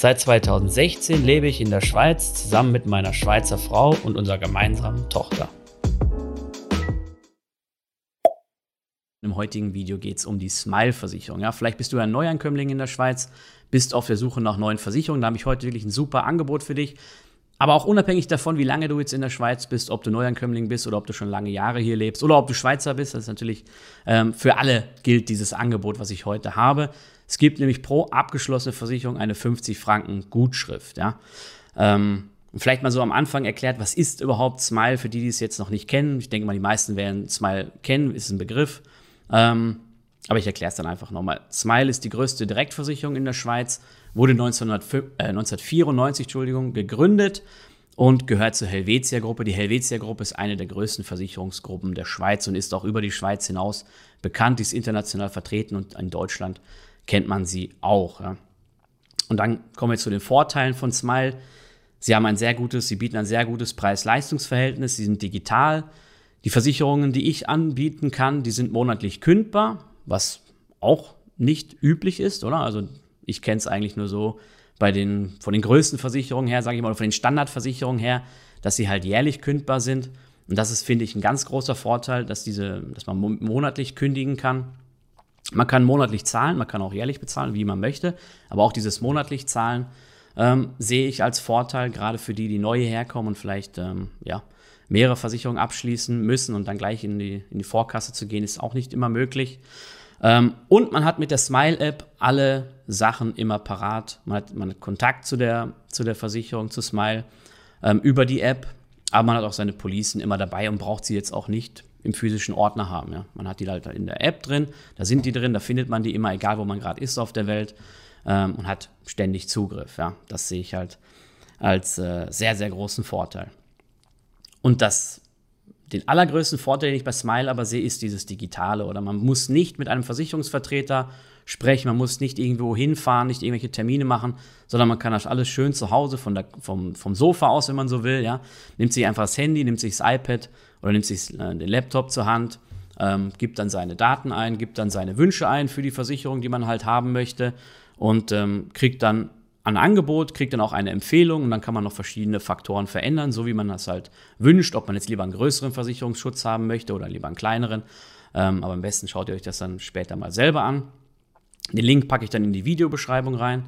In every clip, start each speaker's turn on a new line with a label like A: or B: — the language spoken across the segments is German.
A: Seit 2016 lebe ich in der Schweiz zusammen mit meiner Schweizer Frau und unserer gemeinsamen Tochter. Im heutigen Video geht es um die Smile-Versicherung. Ja, vielleicht bist du ein Neuankömmling in der Schweiz, bist auf der Suche nach neuen Versicherungen. Da habe ich heute wirklich ein super Angebot für dich. Aber auch unabhängig davon, wie lange du jetzt in der Schweiz bist, ob du Neuankömmling bist oder ob du schon lange Jahre hier lebst oder ob du Schweizer bist, das ist natürlich ähm, für alle gilt dieses Angebot, was ich heute habe. Es gibt nämlich pro abgeschlossene Versicherung eine 50 Franken Gutschrift. Ja? Ähm, vielleicht mal so am Anfang erklärt, was ist überhaupt Smile für die, die es jetzt noch nicht kennen. Ich denke mal, die meisten werden Smile kennen, ist ein Begriff. Ähm, aber ich erkläre es dann einfach nochmal. Smile ist die größte Direktversicherung in der Schweiz wurde 1994 äh, 1994 Entschuldigung, gegründet und gehört zur Helvetia-Gruppe. Die Helvetia-Gruppe ist eine der größten Versicherungsgruppen der Schweiz und ist auch über die Schweiz hinaus bekannt, die ist international vertreten und in Deutschland kennt man sie auch. Ja. Und dann kommen wir zu den Vorteilen von Smile. Sie haben ein sehr gutes, sie bieten ein sehr gutes Preis-Leistungs-Verhältnis, sie sind digital. Die Versicherungen, die ich anbieten kann, die sind monatlich kündbar, was auch nicht üblich ist, oder? Also ich kenne es eigentlich nur so bei den, von den größten Versicherungen her, sage ich mal, oder von den Standardversicherungen her, dass sie halt jährlich kündbar sind. Und das ist, finde ich, ein ganz großer Vorteil, dass, diese, dass man monatlich kündigen kann. Man kann monatlich zahlen, man kann auch jährlich bezahlen, wie man möchte. Aber auch dieses monatlich Zahlen ähm, sehe ich als Vorteil, gerade für die, die neu herkommen und vielleicht ähm, ja, mehrere Versicherungen abschließen müssen und dann gleich in die, in die Vorkasse zu gehen, ist auch nicht immer möglich. Ähm, und man hat mit der Smile-App alle Sachen immer parat. Man hat, man hat Kontakt zu der, zu der Versicherung, zu Smile ähm, über die App. Aber man hat auch seine Policen immer dabei und braucht sie jetzt auch nicht im physischen Ordner haben. Ja. Man hat die halt in der App drin, da sind die drin, da findet man die immer, egal wo man gerade ist auf der Welt ähm, und hat ständig Zugriff. Ja. Das sehe ich halt als äh, sehr, sehr großen Vorteil. Und das den allergrößten Vorteil, den ich bei Smile aber sehe, ist dieses Digitale. Oder man muss nicht mit einem Versicherungsvertreter sprechen, man muss nicht irgendwo hinfahren, nicht irgendwelche Termine machen, sondern man kann das alles schön zu Hause von der, vom, vom Sofa aus, wenn man so will. Ja? Nimmt sich einfach das Handy, nimmt sich das iPad oder nimmt sich äh, den Laptop zur Hand, ähm, gibt dann seine Daten ein, gibt dann seine Wünsche ein für die Versicherung, die man halt haben möchte und ähm, kriegt dann ein Angebot, kriegt dann auch eine Empfehlung und dann kann man noch verschiedene Faktoren verändern, so wie man das halt wünscht, ob man jetzt lieber einen größeren Versicherungsschutz haben möchte oder lieber einen kleineren. Ähm, aber am besten schaut ihr euch das dann später mal selber an. Den Link packe ich dann in die Videobeschreibung rein.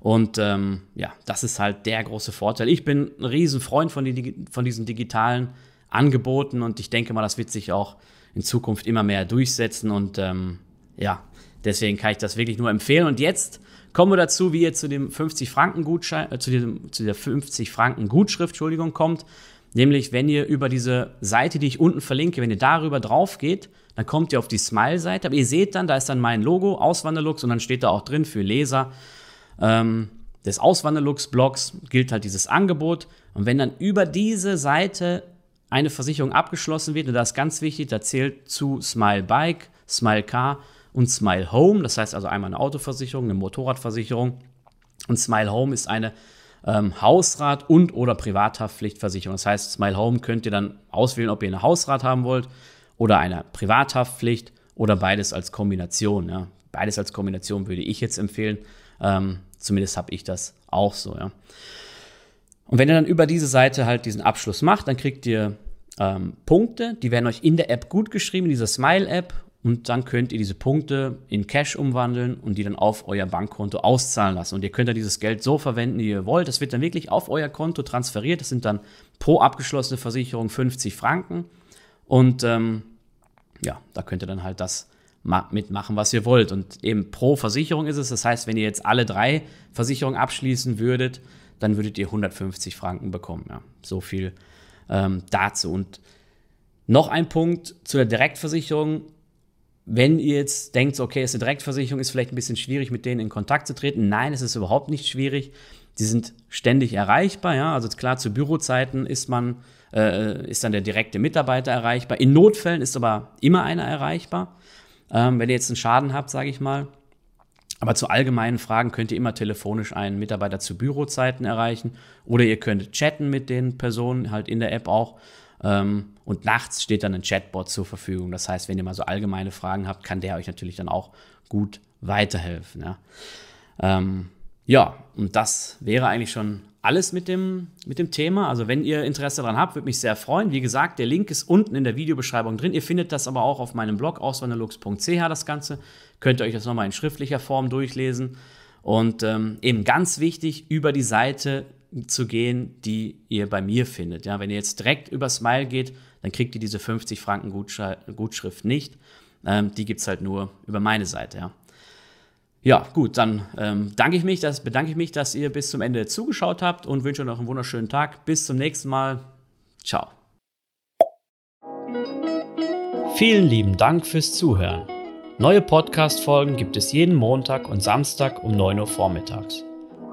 A: Und ähm, ja, das ist halt der große Vorteil. Ich bin ein riesen Freund von, die, von diesen digitalen Angeboten und ich denke mal, das wird sich auch in Zukunft immer mehr durchsetzen. Und ähm, ja, deswegen kann ich das wirklich nur empfehlen. Und jetzt Kommen wir dazu, wie ihr zu dem 50 Franken Gutschein, äh, zu, diesem, zu der 50 Franken Gutschrift, Entschuldigung, kommt. Nämlich, wenn ihr über diese Seite, die ich unten verlinke, wenn ihr darüber drauf geht, dann kommt ihr auf die Smile-Seite. Aber ihr seht dann, da ist dann mein Logo, Auswanderlux, und dann steht da auch drin für Leser ähm, des Auswanderlux-Blogs gilt halt dieses Angebot. Und wenn dann über diese Seite eine Versicherung abgeschlossen wird, und das ist ganz wichtig, da zählt zu Smile Bike, Smile Car und Smile Home. Das heißt also einmal eine Autoversicherung, eine Motorradversicherung. Und Smile Home ist eine ähm, Hausrat- und oder Privathaftpflichtversicherung. Das heißt, Smile Home könnt ihr dann auswählen, ob ihr eine Hausrat haben wollt oder eine Privathaftpflicht oder beides als Kombination. Ja. Beides als Kombination würde ich jetzt empfehlen. Ähm, zumindest habe ich das auch so. Ja. Und wenn ihr dann über diese Seite halt diesen Abschluss macht, dann kriegt ihr ähm, Punkte, die werden euch in der App gut geschrieben, in dieser Smile-App und dann könnt ihr diese Punkte in Cash umwandeln und die dann auf euer Bankkonto auszahlen lassen. Und ihr könnt ja dieses Geld so verwenden, wie ihr wollt. Das wird dann wirklich auf euer Konto transferiert. Das sind dann pro abgeschlossene Versicherung 50 Franken. Und ähm, ja, da könnt ihr dann halt das mitmachen, was ihr wollt. Und eben pro Versicherung ist es. Das heißt, wenn ihr jetzt alle drei Versicherungen abschließen würdet, dann würdet ihr 150 Franken bekommen. Ja, so viel ähm, dazu. Und noch ein Punkt zu der Direktversicherung wenn ihr jetzt denkt, okay, ist eine Direktversicherung, ist vielleicht ein bisschen schwierig, mit denen in Kontakt zu treten. Nein, es ist überhaupt nicht schwierig. die sind ständig erreichbar, ja. Also klar, zu Bürozeiten ist man, äh, ist dann der direkte Mitarbeiter erreichbar. In Notfällen ist aber immer einer erreichbar. Ähm, wenn ihr jetzt einen Schaden habt, sage ich mal. Aber zu allgemeinen Fragen könnt ihr immer telefonisch einen Mitarbeiter zu Bürozeiten erreichen oder ihr könnt chatten mit den Personen, halt in der App auch. Ähm, und nachts steht dann ein Chatbot zur Verfügung. Das heißt, wenn ihr mal so allgemeine Fragen habt, kann der euch natürlich dann auch gut weiterhelfen. Ja, ähm, ja und das wäre eigentlich schon alles mit dem, mit dem Thema. Also wenn ihr Interesse daran habt, würde mich sehr freuen. Wie gesagt, der Link ist unten in der Videobeschreibung drin. Ihr findet das aber auch auf meinem Blog auswanderlux.ch das Ganze. Könnt ihr euch das nochmal in schriftlicher Form durchlesen. Und ähm, eben ganz wichtig, über die Seite zu gehen, die ihr bei mir findet. Ja, wenn ihr jetzt direkt über Smile geht, dann kriegt ihr diese 50 Franken Gutschrift nicht. Ähm, die gibt es halt nur über meine Seite. Ja. Ja, gut, dann ähm, danke ich mich, dass, bedanke ich mich, dass ihr bis zum Ende zugeschaut habt und wünsche euch noch einen wunderschönen Tag. Bis zum nächsten Mal. Ciao. Vielen lieben Dank fürs Zuhören. Neue Podcast-Folgen gibt es jeden Montag und Samstag um 9 Uhr vormittags.